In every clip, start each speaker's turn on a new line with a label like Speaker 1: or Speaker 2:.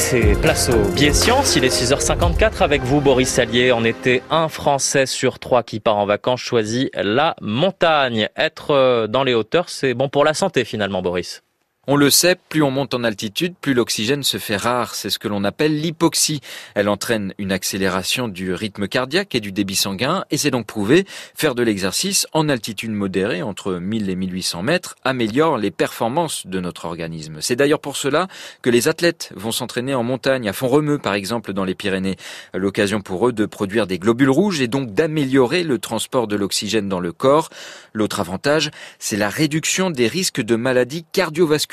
Speaker 1: c'est place au biais science. Il est 6h54 avec vous, Boris Salier. En été, un Français sur trois qui part en vacances choisit la montagne. Être euh, dans les hauteurs, c'est bon pour la santé finalement, Boris.
Speaker 2: On le sait, plus on monte en altitude, plus l'oxygène se fait rare. C'est ce que l'on appelle l'hypoxie. Elle entraîne une accélération du rythme cardiaque et du débit sanguin. Et c'est donc prouvé, faire de l'exercice en altitude modérée, entre 1000 et 1800 mètres, améliore les performances de notre organisme. C'est d'ailleurs pour cela que les athlètes vont s'entraîner en montagne, à fond remeux par exemple dans les Pyrénées. L'occasion pour eux de produire des globules rouges et donc d'améliorer le transport de l'oxygène dans le corps. L'autre avantage, c'est la réduction des risques de maladies cardiovasculaires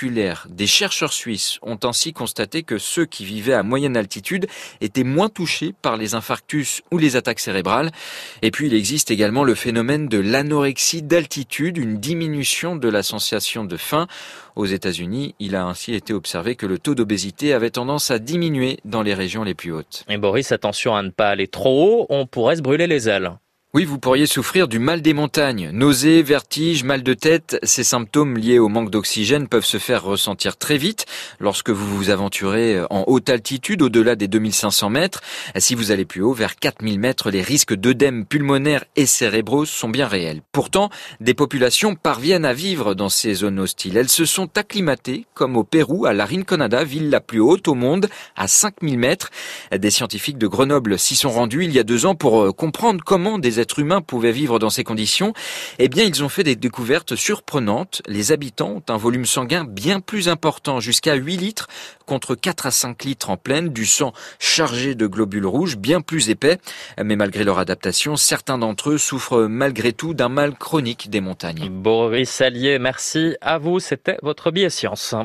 Speaker 2: des chercheurs suisses ont ainsi constaté que ceux qui vivaient à moyenne altitude étaient moins touchés par les infarctus ou les attaques cérébrales. Et puis il existe également le phénomène de l'anorexie d'altitude, une diminution de la sensation de faim. Aux États-Unis, il a ainsi été observé que le taux d'obésité avait tendance à diminuer dans les régions les plus hautes.
Speaker 1: Et Boris, attention à ne pas aller trop haut, on pourrait se brûler les ailes.
Speaker 2: Oui, vous pourriez souffrir du mal des montagnes. Nausées, vertiges, mal de tête, ces symptômes liés au manque d'oxygène peuvent se faire ressentir très vite lorsque vous vous aventurez en haute altitude, au-delà des 2500 mètres. Si vous allez plus haut, vers 4000 mètres, les risques d'œdème pulmonaire et cérébraux sont bien réels. Pourtant, des populations parviennent à vivre dans ces zones hostiles. Elles se sont acclimatées, comme au Pérou, à la Rinconada, ville la plus haute au monde, à 5000 mètres. Des scientifiques de Grenoble s'y sont rendus il y a deux ans pour euh, comprendre comment des êtres humain pouvait vivre dans ces conditions, eh bien, ils ont fait des découvertes surprenantes. Les habitants ont un volume sanguin bien plus important, jusqu'à 8 litres, contre 4 à 5 litres en pleine, du sang chargé de globules rouges, bien plus épais. Mais malgré leur adaptation, certains d'entre eux souffrent malgré tout d'un mal chronique des montagnes.
Speaker 1: Boris Allier, merci à vous. C'était votre billet science.